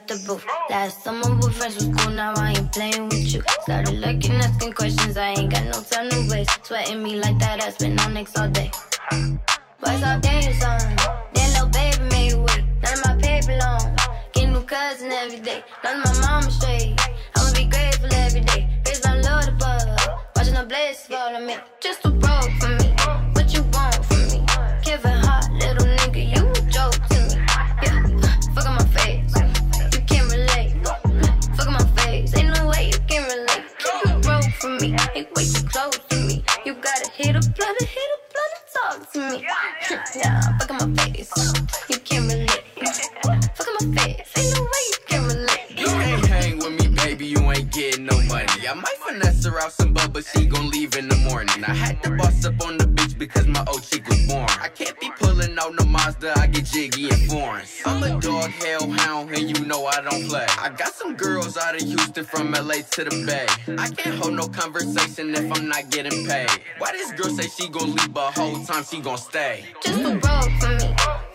out the booth. Last summer we friends was cool, now I ain't playing with you. Started looking, asking questions, I ain't got no time to waste. Sweating me like that, I spend on next all day. Boys all day on, then little baby made with none of my paper long. Get new cousin every day, none of my mama straight. I'ma be grateful every day, raise my Lord above, watching the blessed fall on me. Just to. from LA to the Bay. I can't hold no conversation if I'm not getting paid. Why this girl say she gon' leave, but whole time she gon' stay? Just a road for me.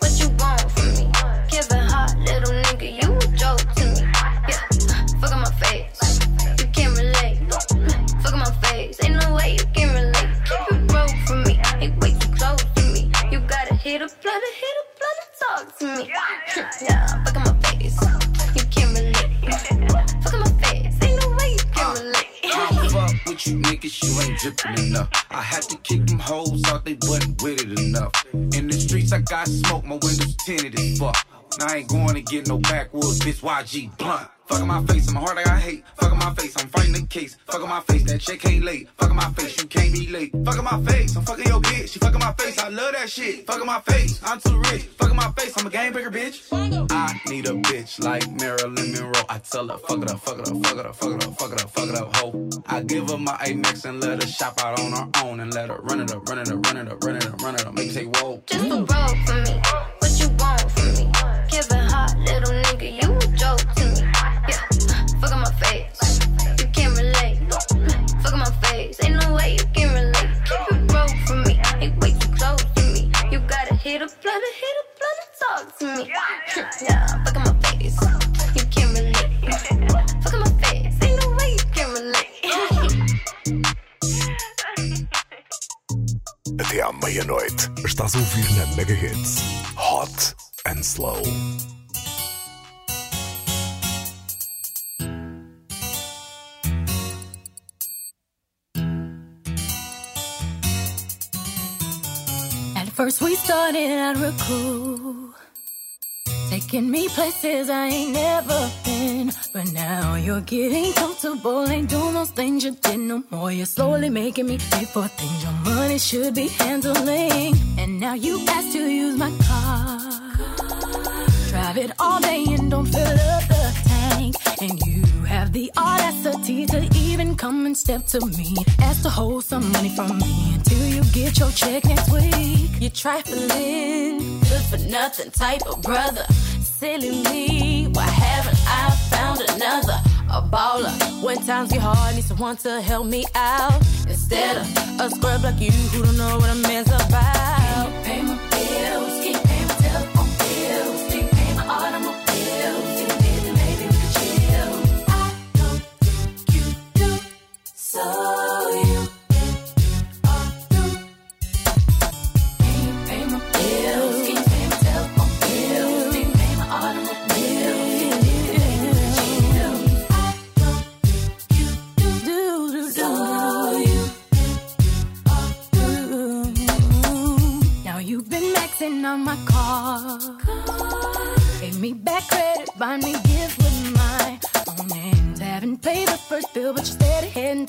Enough. I had to kick them hoes out, they wasn't with it enough. In the streets, I got smoke, my windows tinted as fuck. Now I ain't going to get no backwoods, bitch, YG blunt. Fuckin' my face, I'm hard like I hate. Fuckin' my face, I'm fighting the case. Fuckin' my face, that chick ain't late. Fuckin' my face, you can't be late. Fuckin' my face, I'm fucking your bitch. She fuck in my face, I love that shit. Fuckin' my face, I'm too rich. Fuckin' my face, I'm a game breaker, bitch. I need a bitch like Marilyn Monroe. I tell her, fuck it up, fuck it up, fuck it up, fuck it up, fuck it up, fuck it up, ho. I give her my Amex and let her shop out on her own and let her run it up, run it up, run it up, run it up, run it up. Make you say, whoa. Just a roll for me. Giving hot little nigga, you joke to me. Yeah, fuck my face. You can't relate. Fuck my face. Ain't no way you can relate. Keep it roll for me. Too close to me. You gotta hit a hit a talk to me. Yeah, fuck my face. You can't relate. You can relate. Até à meia-noite, estás a ouvir na Mega Hits Hot and Slow. At first we started out real cool, taking me places I ain't never been. But now you're getting comfortable, ain't doing those things you did no more. You're slowly making me pay for things your money should be handling. And now you ask to use my car, drive it all day and don't fill up the tank. And you have the audacity to even come and step to me, ask to hold some money from me until you get your check next week. You're trifling, good for nothing type of brother. Silly me, why haven't I found another? A baller. When times get hard, need someone to help me out. Instead of a scrub like you who don't know what a man's about. So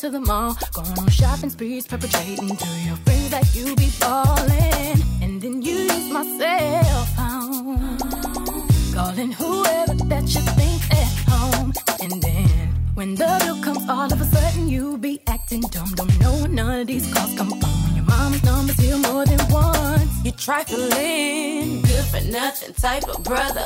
to the mall. Going on shopping sprees, perpetrating to your friends that you be balling. And then you use my cell phone. Calling whoever that you think at home. And then when the bill comes, all of a sudden you be acting dumb. Don't know none of these calls come from. When your mama's number's here more than once. You trifling, good for nothing type of brother.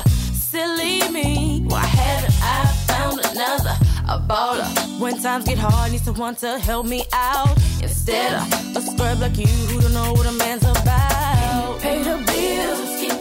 Silly me, why haven't I found another? A baller. When times get hard, need someone to help me out. Instead of a scrub like you who don't know what a man's about. Pay the bills,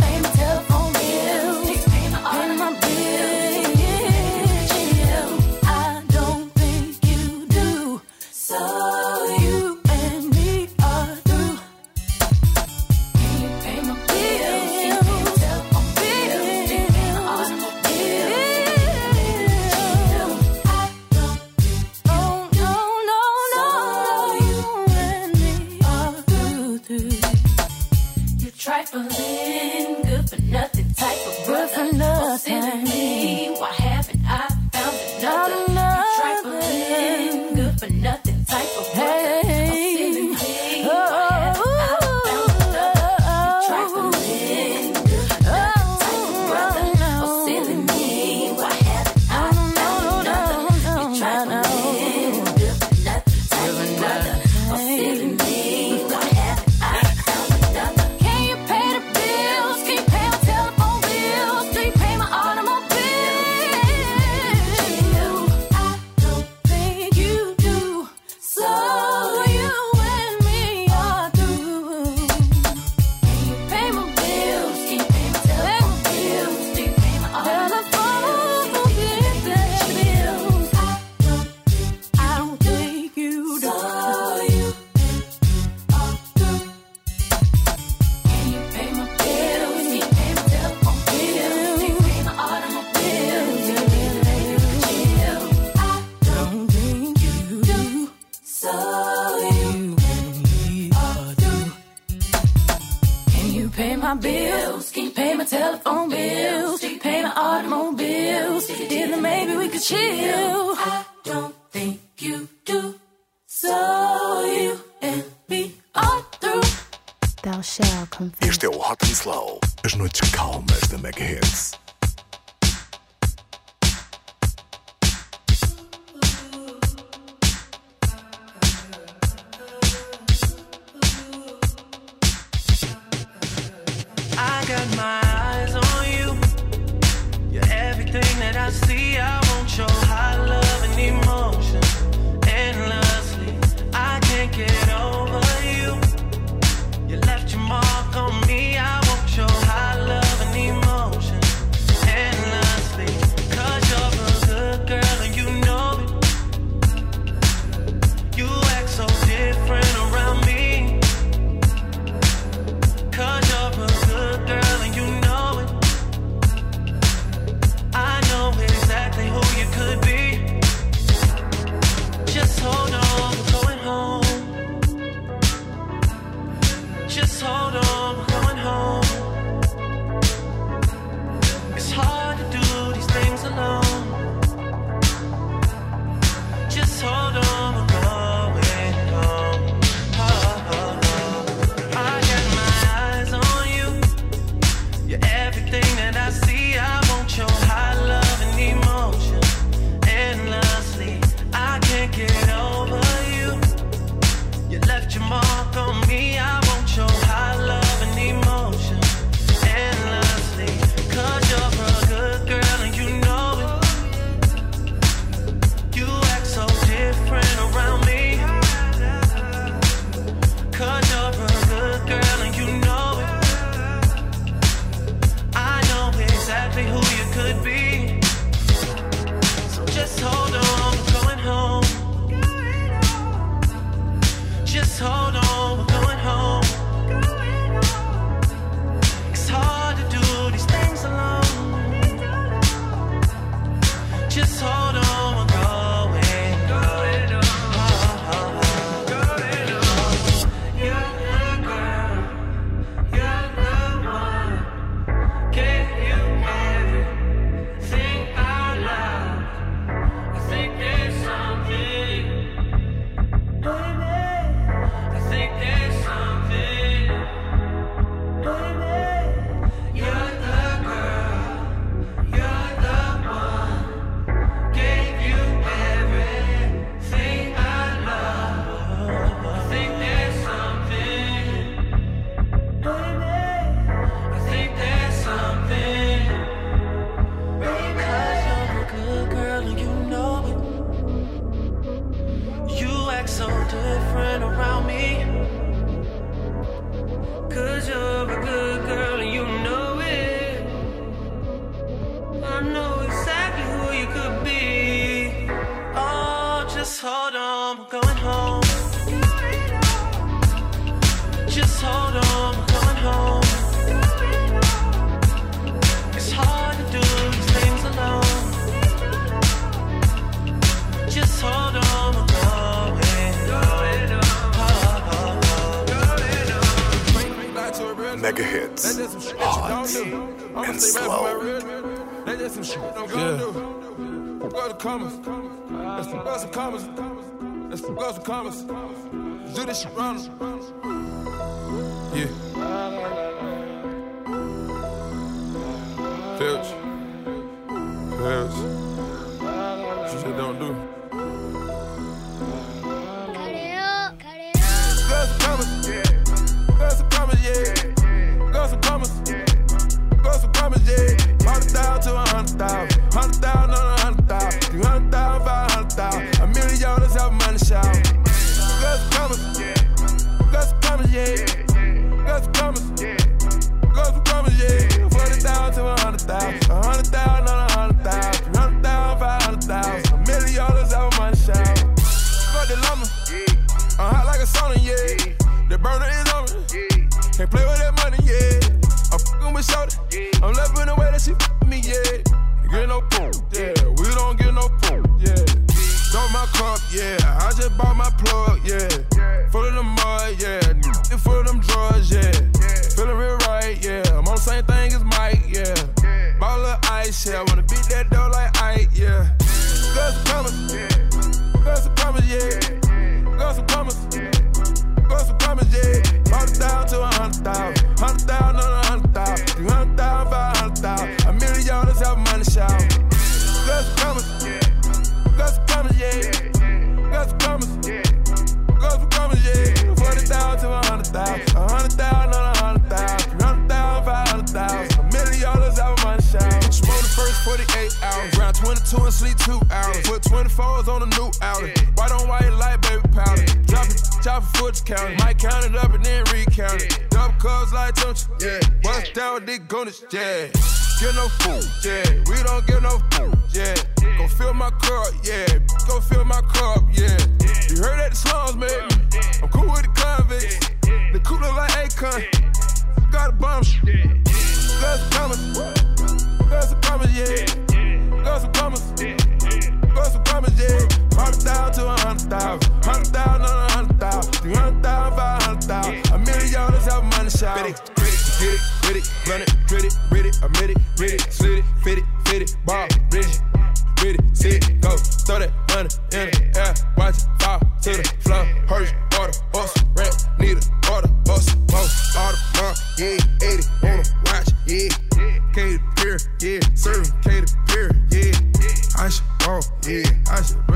commas. Do this shit.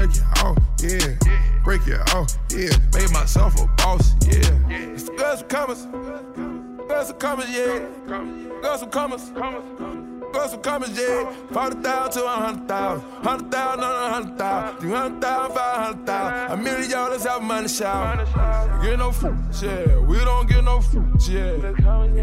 Break it off, yeah. Break it off, yeah. Made myself a boss, yeah. Got some commas, got some commas, yeah. Got some commas, got some commas, yeah. Forty thousand to a hundred thousand, hundred thousand on a hundred thousand, three hundred thousand, five hundred thousand, a million dollars out of money shower. Get no food, yeah. We don't get no food, yeah.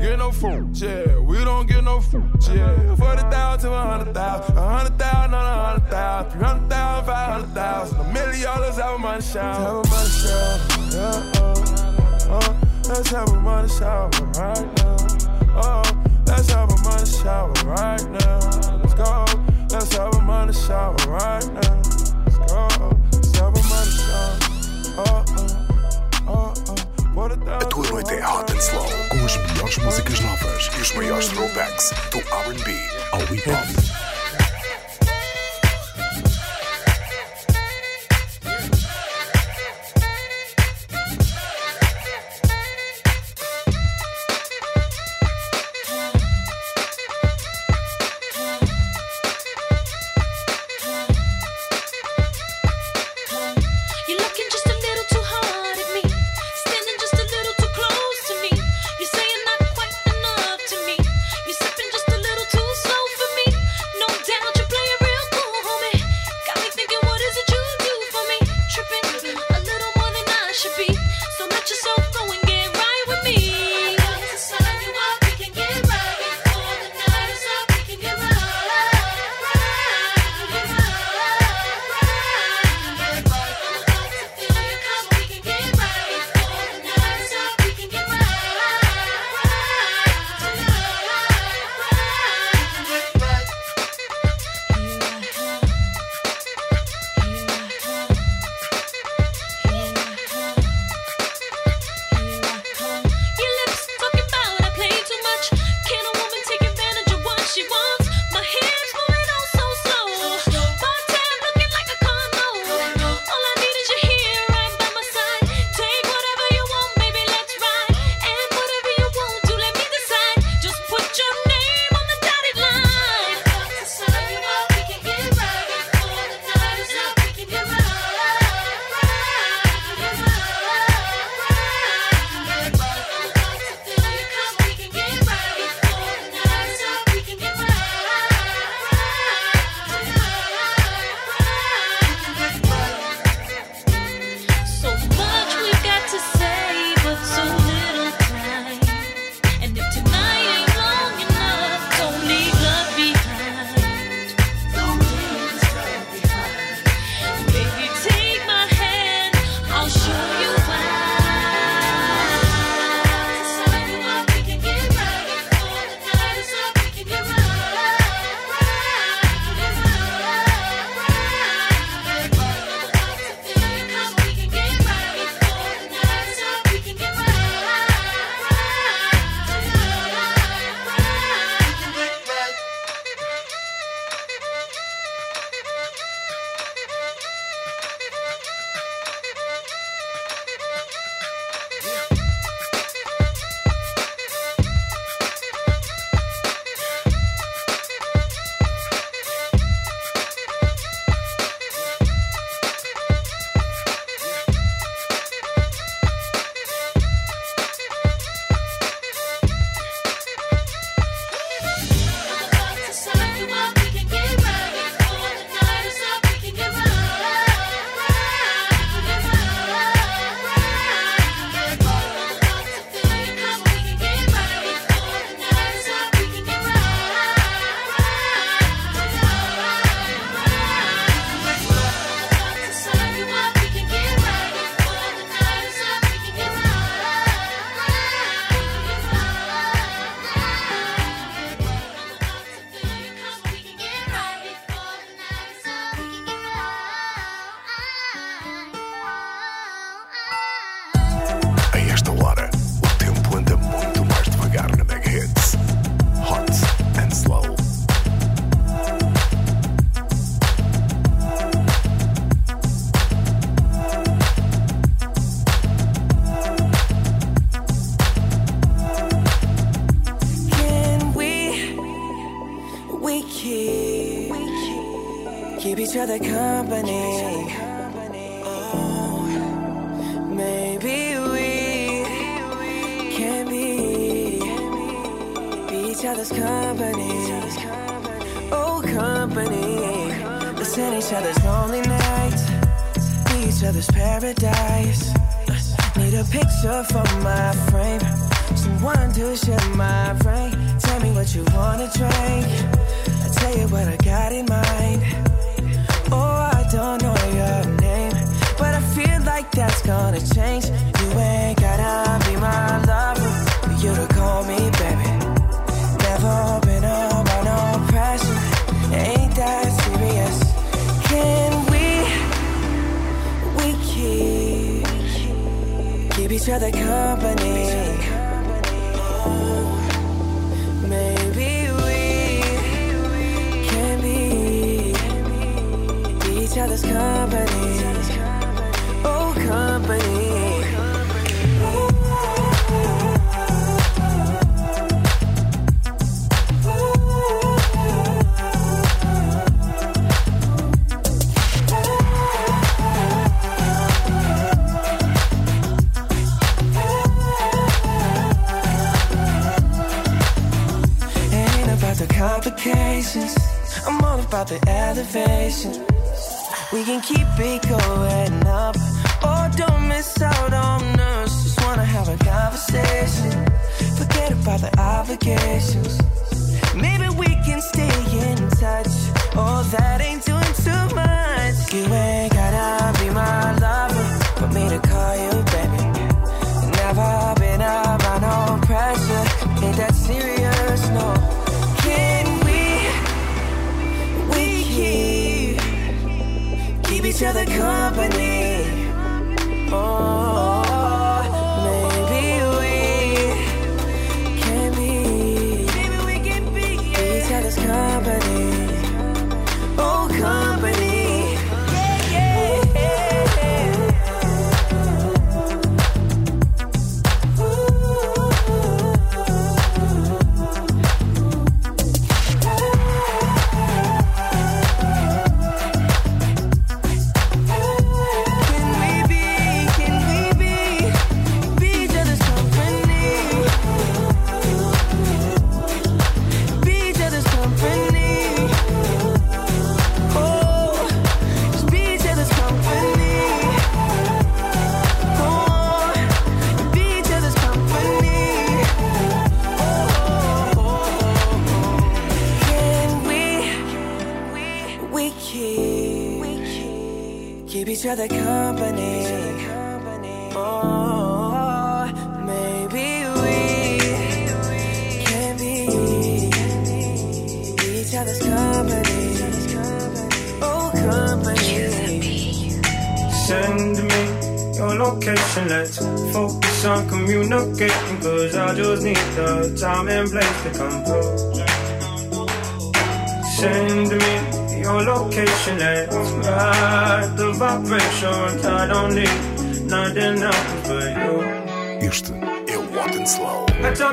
Get no food, yeah. We don't get no food, yeah. Forty thousand to a hundred thousand, a hundred thousand on a hundred thousand, three hundred thousand, five hundred thousand, a million dollars out of money shower. Have a money shower, yeah. Uh, uh, oh, oh. Let's have a money shower right now. Oh, let's have a money shower right now. Let's go. Let's have a money shower right now. Let's go. Let's have a money shower. Oh, oh, oh, oh. A tua noite é hot and slow, com as melhores músicas novas e os maiores throwbacks do R&B ao hip hop.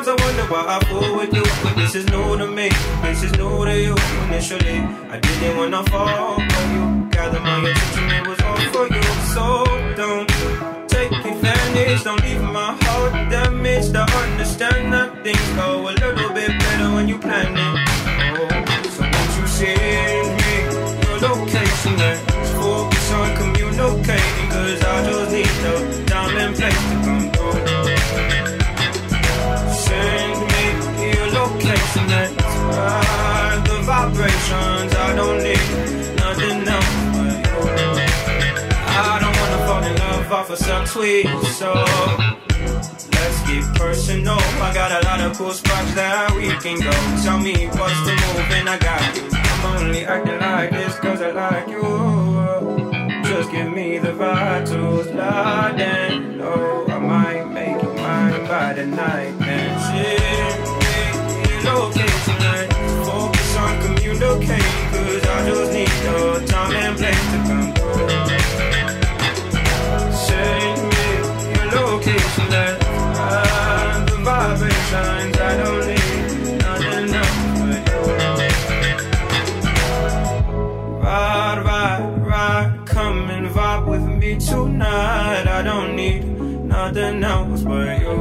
Sometimes I wonder why I fool with you, but this is new to me. This is new to you initially. I didn't wanna fall. A tweet, so let's get personal. I got a lot of cool spots that we can go. Tell me what's the move, and I got you. I'm only acting like this cause I like you. Just give me the vitals, Lord, and oh, I might make you mine by the night. And shit, okay tonight. Focus on communicating, cause I just need your time and place to come. the vibrations I don't need you Ride, ride, ride Come and vibe with me tonight. I don't need nothing else but you.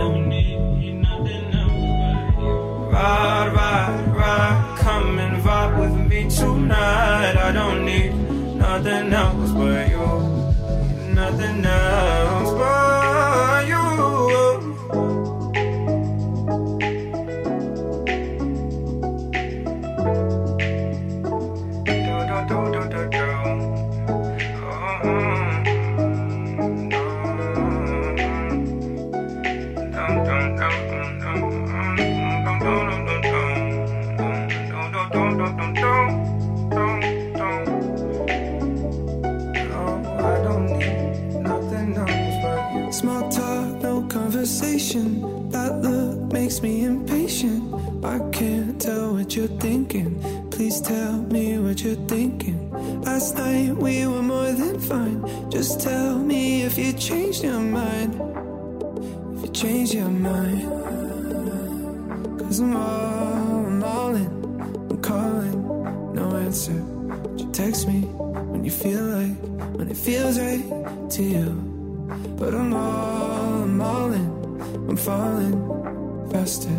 Ride, ride, ride Come and vibe with me tonight. I don't need nothing else but you. Nothing else. I can't tell what you're thinking. Please tell me what you're thinking. Last night we were more than fine. Just tell me if you changed your mind. If you changed your mind. Cause I'm all, I'm all in. I'm calling, no answer. But you text me when you feel like, when it feels right to you. But I'm all, I'm all in. I'm falling faster.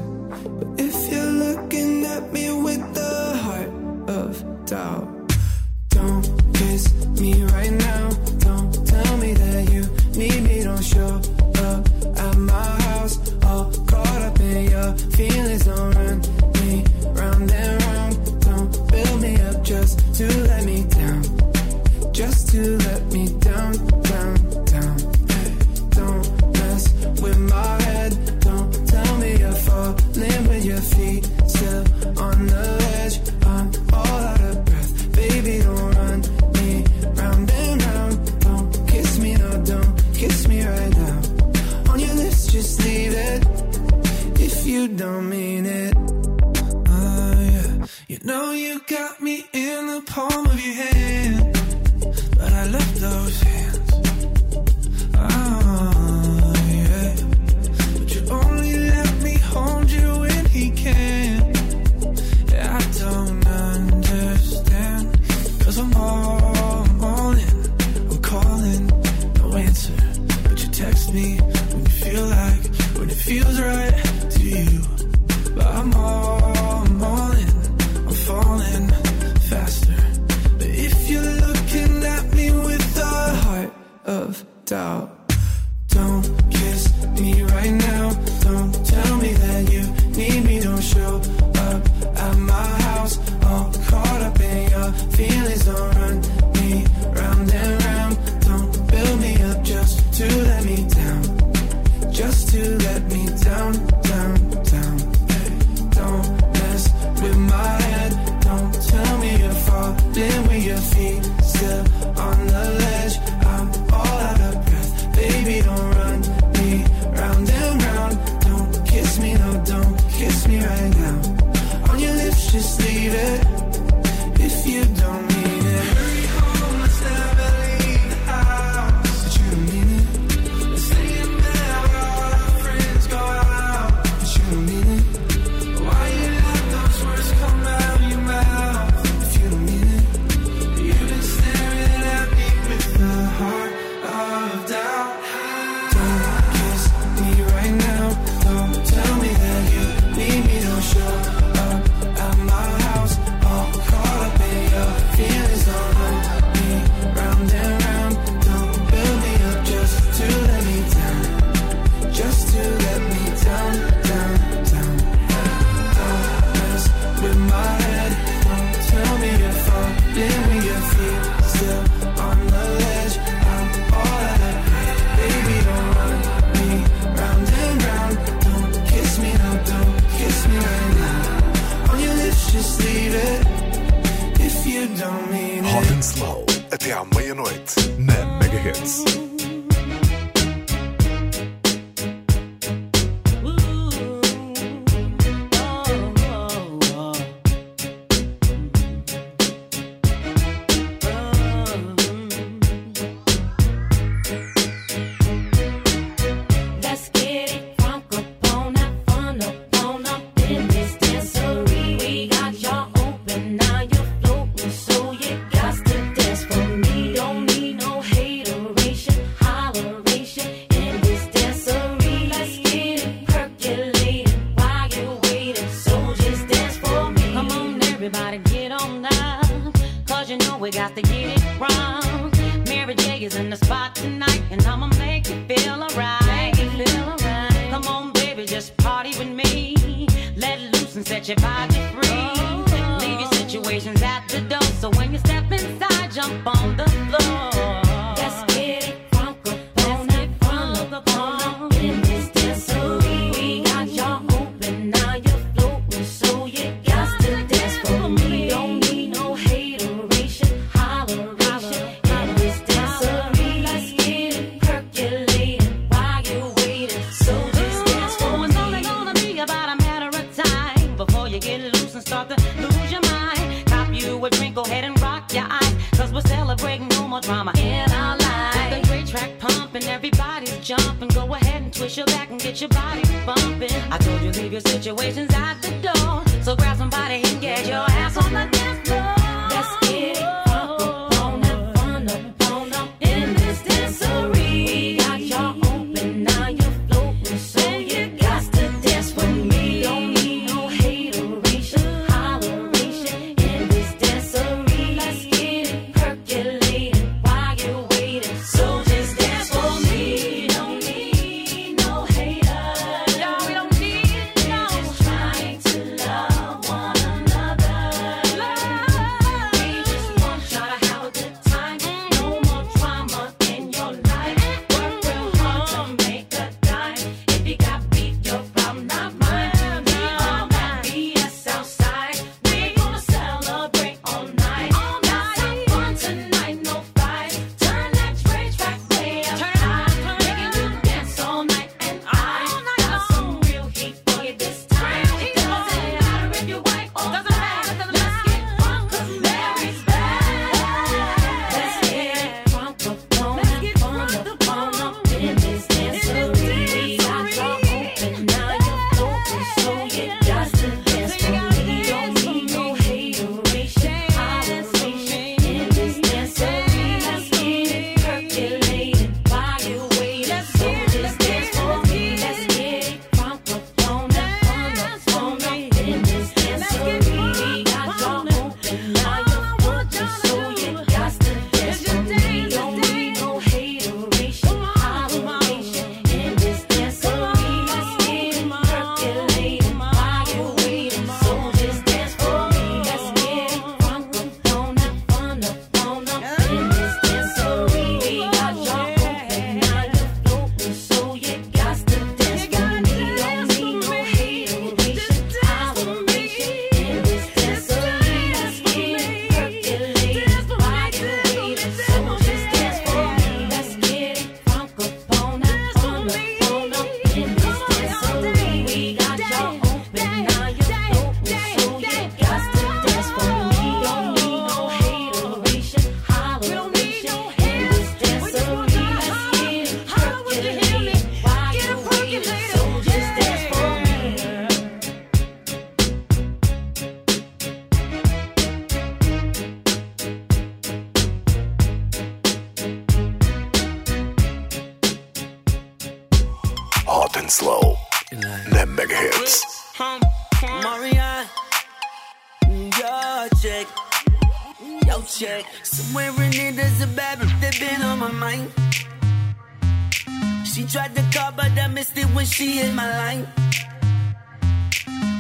when she in my life.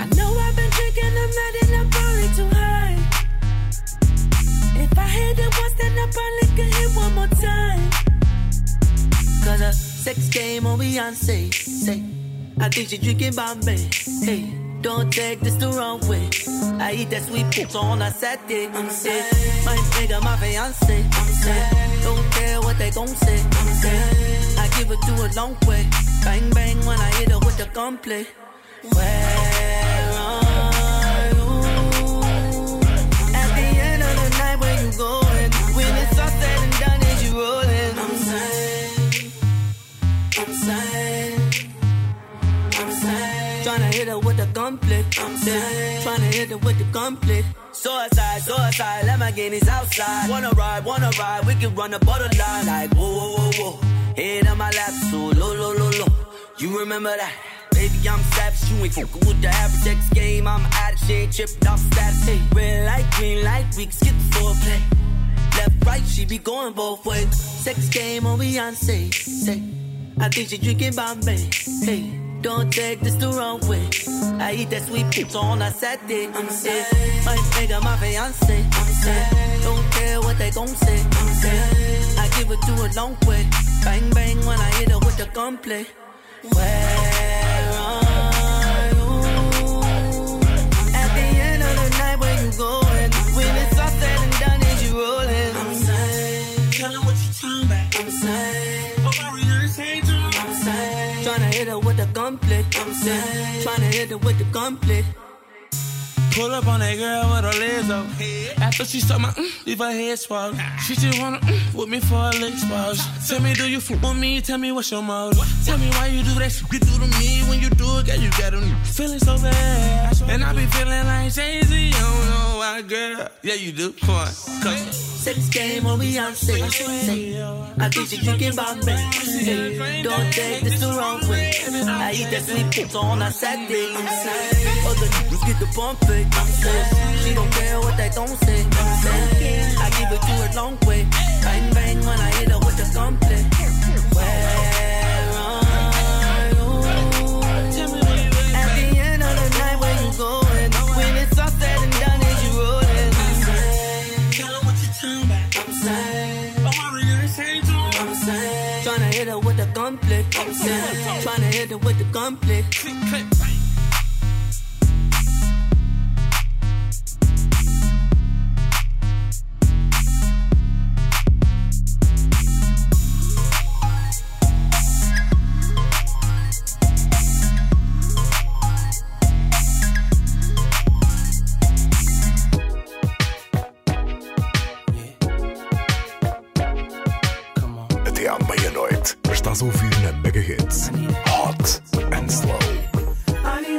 I know I've been drinking, I'm not in a probably too high. If I hit it once, then I probably could hit one more time. Cause a sex game oh, on Beyonce, say, I think she drinking Bombay, hey. Don't take this the wrong way. I eat that sweet poop on a Saturday. I'm saying My nigga, my fiance. I'm saying Don't care what they gon' say. I'm saying I give it to a long way. Bang bang when I hit her with the gunplay. Well, hit her with the conflict. I'm saying, trying to hit her with the conflict. Suicide, suicide, Lamborghinis outside. Wanna ride, wanna ride, we can run the borderline. Like, whoa, whoa, whoa, whoa. Head on my lap, so low, low, low, low. You remember that? Baby, I'm savage, you ain't fucking with the average X game. I'm out of shit, tripped off status. Hey, red light, green light, we can skip the foreplay. Left, right, she be going both ways. Sex game oh, on Beyonce, say. I think she drinking Bombay, hey. Don't take this the wrong way. I eat that sweet pizza on a Saturday. I'm saying, my nigga, my fiance. I'm saying, don't care what they gon' say. I'm saying, I give it to a long way. Bang bang when I hit her with the gunplay. Where are you? At the end of the night, where you going? When it's all said and done, is you rolling? I'm saying, tell her what you talking about. I'm saying, hit her with the gunplay. I'm saying, tryna hit her with the gunplay. Pull up on that girl with her legs up. After she start my mm, leave her head swell. She just wanna mm, with me for a leg swell. Tell me, do you fool with me? Tell me what's your mode. Tell me why you do that shit you do to me. When you do it, girl, you got me feeling so bad. And I be feeling like Jay Z. You don't know why, girl. Yeah, you do. Come on. Cause Sex game on Beyonce. I think she drinking. Say, don't take this the wrong way. I eat that sweet pizza on a Saturday. Other niggas get the bump fake. I'm saying, she don't care what they gon' say. I'm I give it to her long way. Bang bang when I hit her with the gunplay. Where are you? At the end of the night, where you going? When it's all said and done, is you rolling? I'm saying, tell her what you talking about. I'm saying, I rehearse ain't true. I'm saying, tryna hit her with the gunplay. I'm saying, tryna hit her with the gunplay.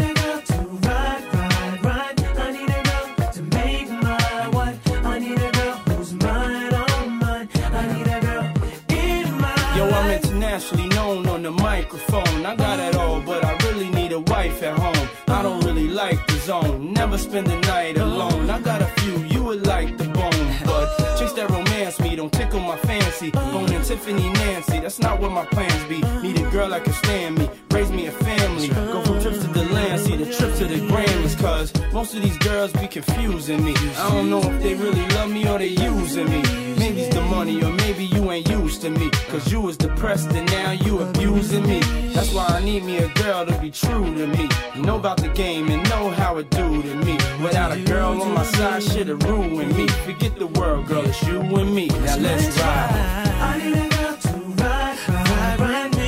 A girl to ride, ride, ride. I need a girl to make my wife. I need a girl, whose mind on oh, mine. I need a girl in my life. Yo, I'm internationally known on the microphone. I got it all, but I really need a wife at home. I don't really like the zone. Never spend the night alone. I got a few you would like the bone, but chicks that romance me don't tickle my fancy. Bone and Tiffany Nancy, that's not what my plans be. Need a girl that can stand me, raise me a family. Go from trips to the land, see the trips to the Grammys, cause most of these girls be confusing me. I don't know if they really love me or they using me. Maybe it's the money or maybe you ain't used to me. Cause you was depressed and now you abusing me. That's why I need me a girl to be true to me. Know about the game and know how it do to me. Without a girl on my side, shit'll ruin me. Forget the world, girl, it's you and me. Now let's ride. I need a girl to ride, ride, ride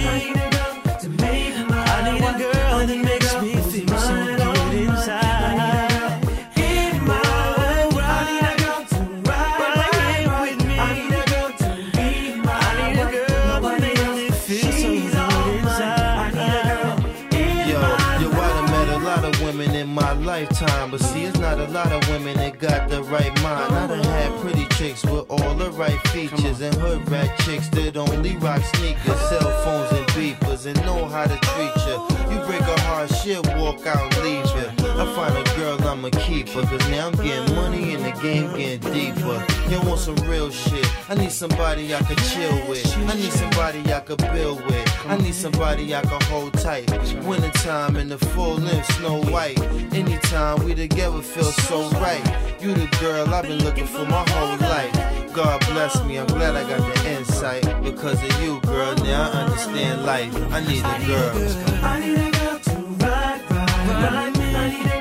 women that got the right mind. I done had pretty chicks with all the right features, and hood rat chicks that only rock sneakers, cell phones, and beepers, and know how to treat you. You break a heart, shit, walk out leave you. I find a girl, I'ma keep her, cause now I'm getting money and the game getting deeper. You want some real shit? I need somebody I can chill with. I need somebody I can build with. I need somebody I can hold tight. Wintertime in the full length, snow white. Anytime we together feel so right. You the girl I've been looking for my whole life. God bless me, I'm glad I got the insight. Because of you, girl, now I understand life. I need a girl. I need a girl to ride, ride, ride me.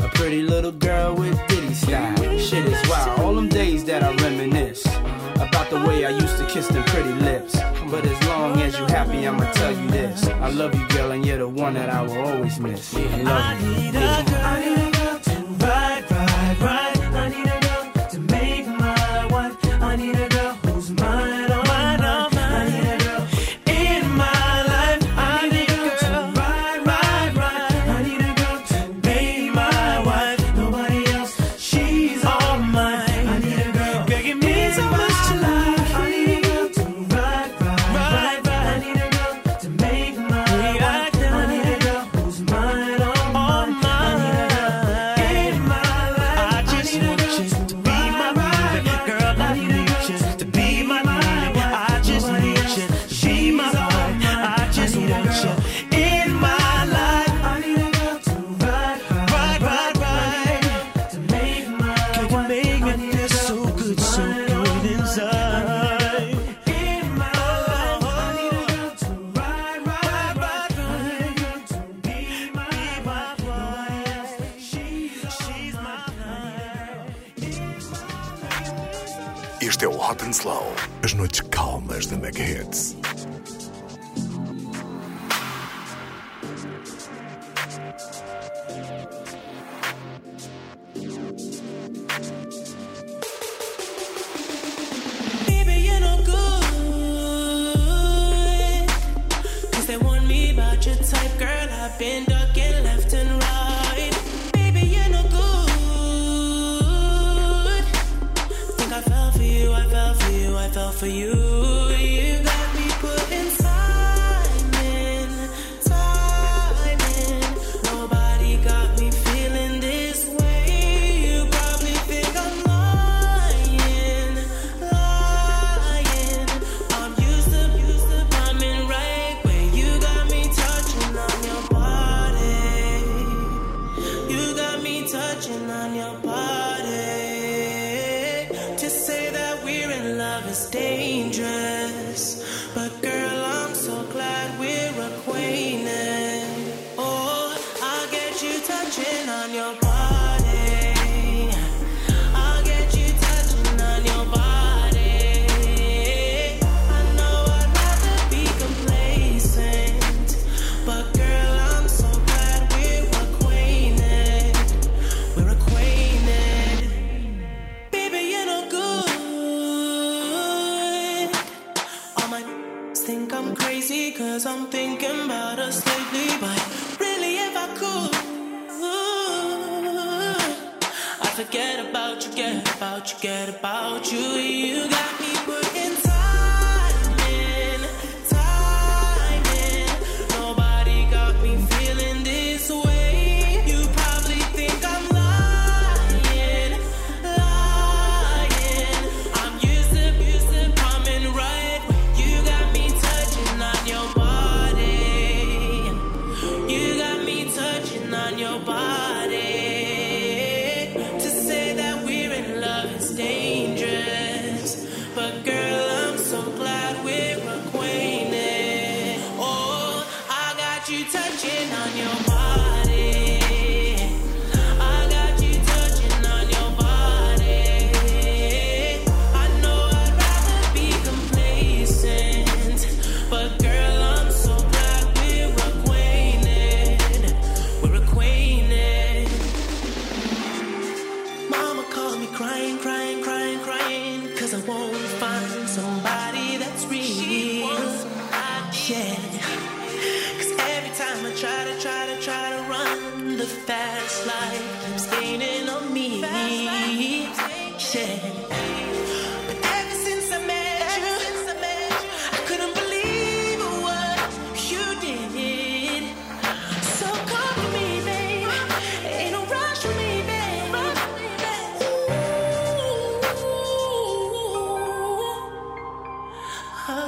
pretty little girl with ditty style. Shit is wild. All them days that I reminisce about the way I used to kiss them pretty lips. But as long as you happy, I'ma tell you this. I love you, girl, and you're the one that I will always miss. I love you. I need a girl, I need a girl to ride, ride, ride.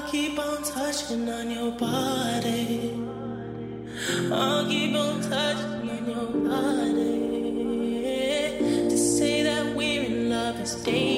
I keep on touching on your body. I'll keep on touching on your body. To say that we're in love is dangerous.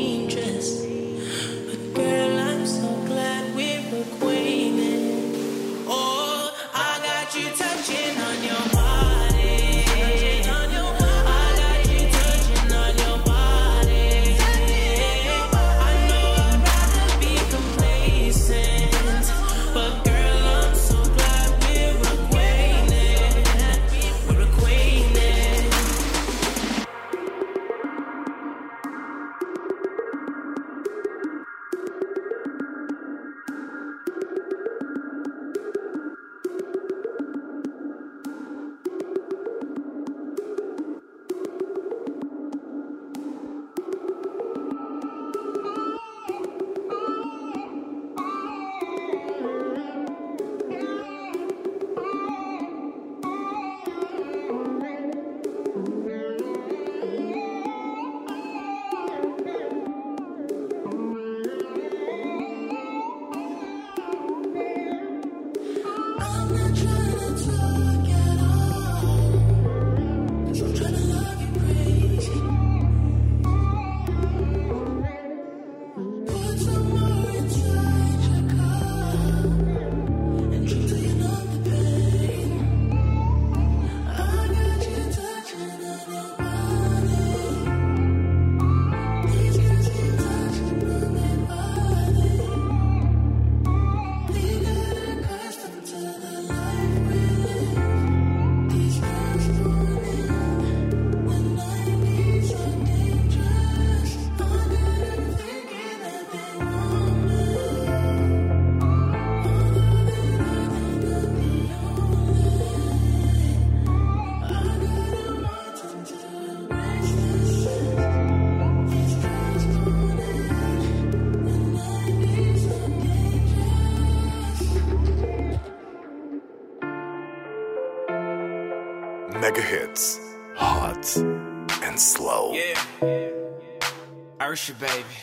Usher, baby.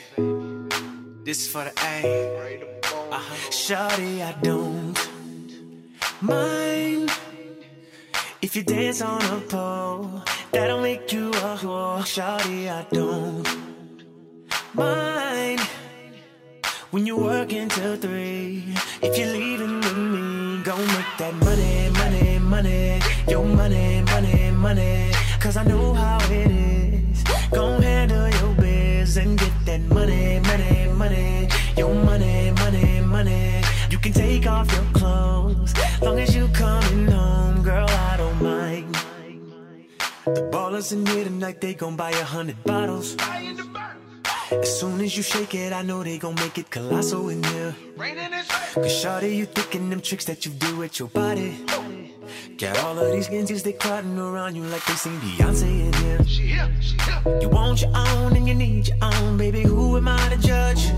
This is for the A. Uh-huh. Shawty, I don't mind if you dance on a pole. That'll make you a whore. Shawty, I don't mind when you work until three. If you're leaving with me, go make that money, money, money. Your money, money, money. Cause I know how it is. Go biz and get that money, money, money. Your money, money, money. You can take off your clothes. Long as you coming home, girl, I don't mind. The ballers in here tonight, they gon' buy a hundred bottles. As soon as you shake it, I know they gon' make it colossal in here. Cause shawty, you thinking them tricks that you do with your body. Got all of these skinsies, they crowding around you like they seen Beyonce in here. She here, she here. You want your own and you need your own, baby. Who am I to judge?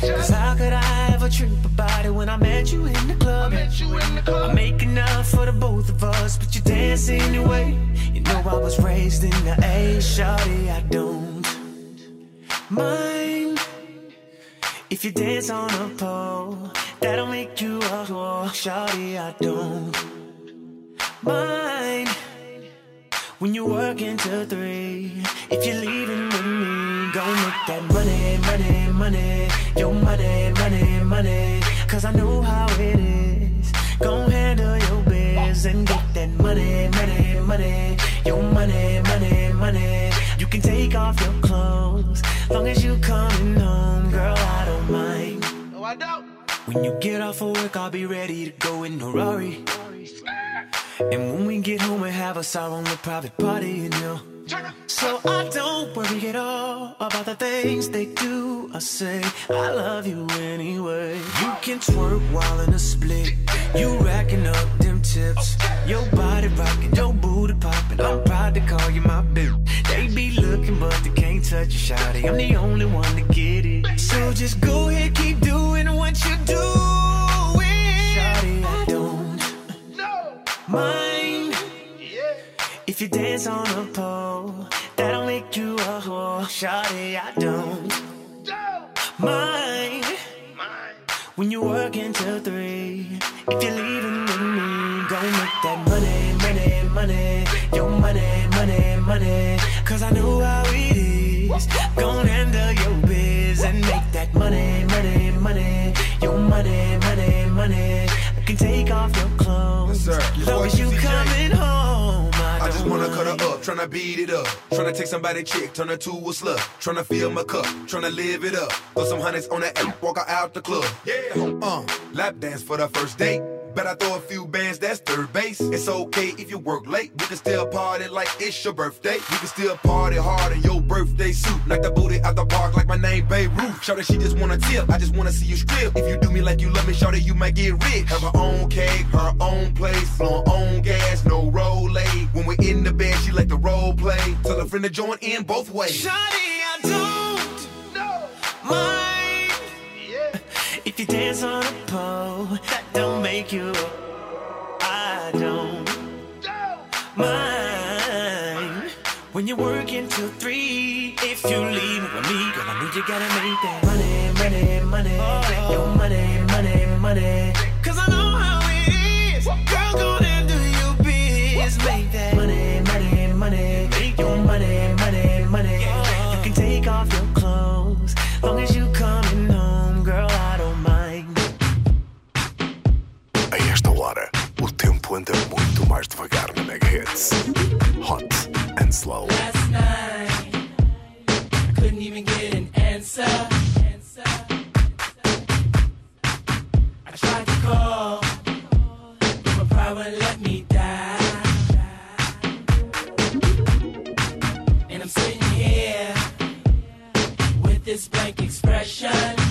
Cause how could I ever trip about it when I met you in the club? I make enough for the both of us, but you dance anyway. You know I was raised in the A, shawty, I don't mind if you dance on a pole. That'll make you a whore, shawty, I don't mind when you work until three. If you're leaving with me, go make that money, money, money. Your money, money, money. Cause I know how it is. Go handle your biz and get that money, money, money. Your money, money, money. You can take off your clothes. Long as you coming home, girl, I don't mind. No, I don't. When you get off of work, I'll be ready to go in a Rari. And when we get home, we have us our own private party, you know. So I don't worry at all about the things they do. I say I love you anyway. You can twerk while in a split. You racking up them tips. Your body rocking, your booty popping. I'm proud to call you my bitch. They be looking, but they can't touch you, shawty. I'm the only one to get it. So just go ahead, keep doing what you do. Mind if you dance on a pole. That'll make you a whore. Shawty, I don't mind when you work until three. If you're leaving with me, go make that money, money, money. Your money, money, money. Cause I know how it is. Go handle your biz and make that money, money, money. Your money, money, money. Can take off your clothes. Yes, sir. Long as you CJ. coming home. I, I just wanna cut her up, tryna beat it up. Tryna take somebody chick, turn her to a slut. Tryna fill my cup, tryna live it up. Throw some hundreds on that app, walk her out the club. Yeah, uh, lap dance for the first date. Bet I throw a few bands, that's third base. It's okay if you work late. We can still party like it's your birthday. You can still party hard in your birthday suit. Like the booty out the park like my name Babe Ruth. Shout that she just wanna tip. I just wanna see you strip. If you do me like you love me, shout that you might get rich. Have her own cake, her own place, on own gas, no roll When we're in the bed, she like to role play. Tell a friend to join in both ways. Shawty, I don't mind if you dance on a pole. That don't make you. I don't mind when you work until three. If you leave with me, girl, I know you gotta make that money, money, money. Your money, money, money. Na Hot and slow. Last night, couldn't even get an answer. I tried to call, but my pride wouldn't let me die. And I'm sitting here with this blank expression.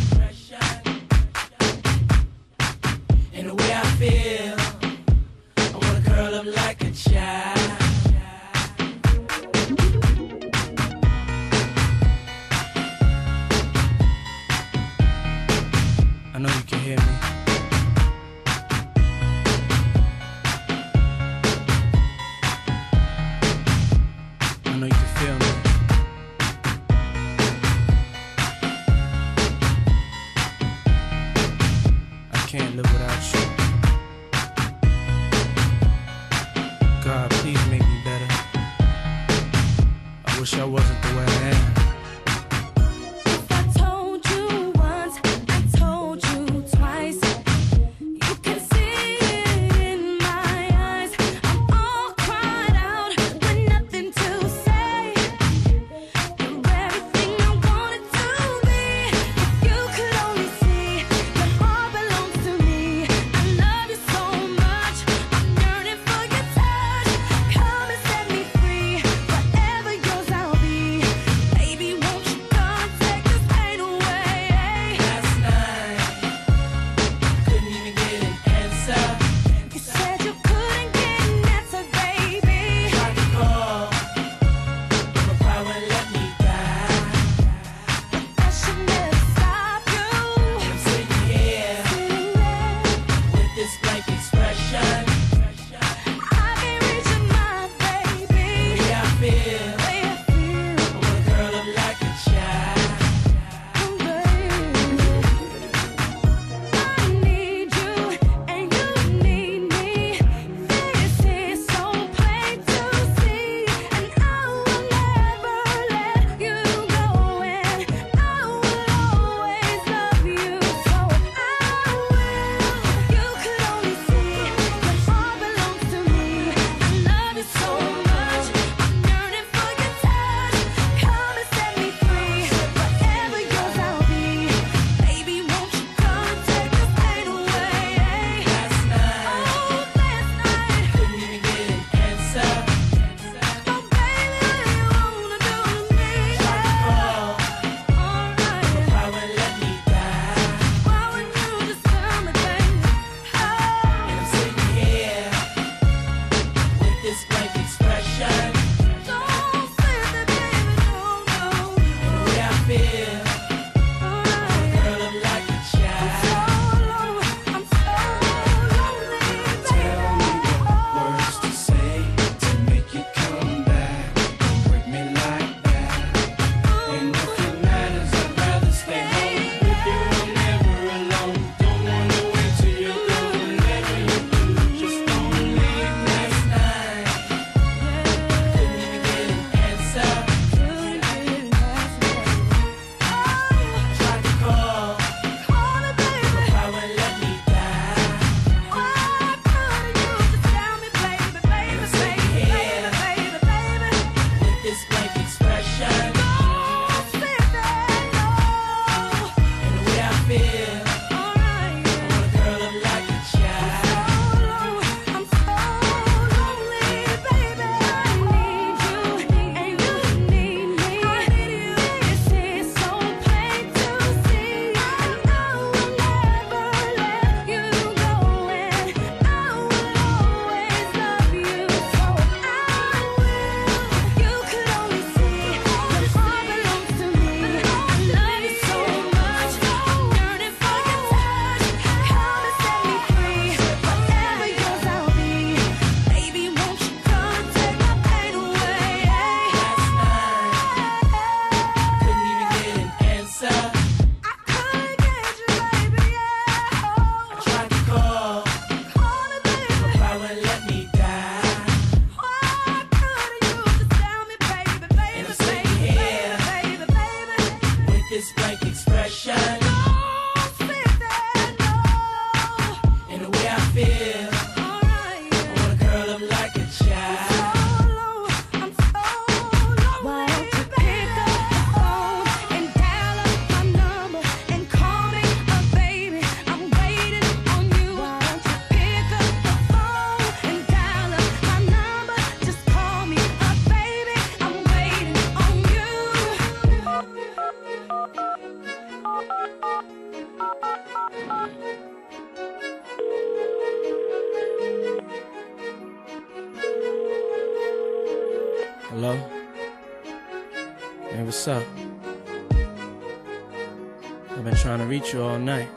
all night.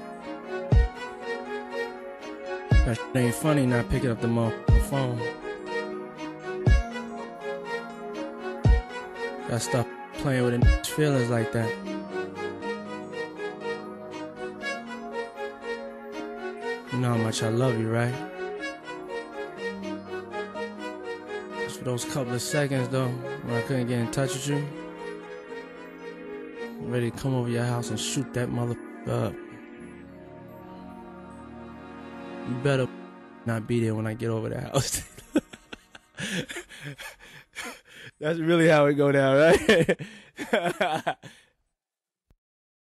That shit ain't funny not picking up the motherfucking phone. Gotta stop playing with a feelings like that. You know how much I love you, right? Just for those couple of seconds though, when I couldn't get in touch with you. I'm ready to come over your house and shoot that motherfucker up. You better not be there when I get over the house. That's really how it go down, right?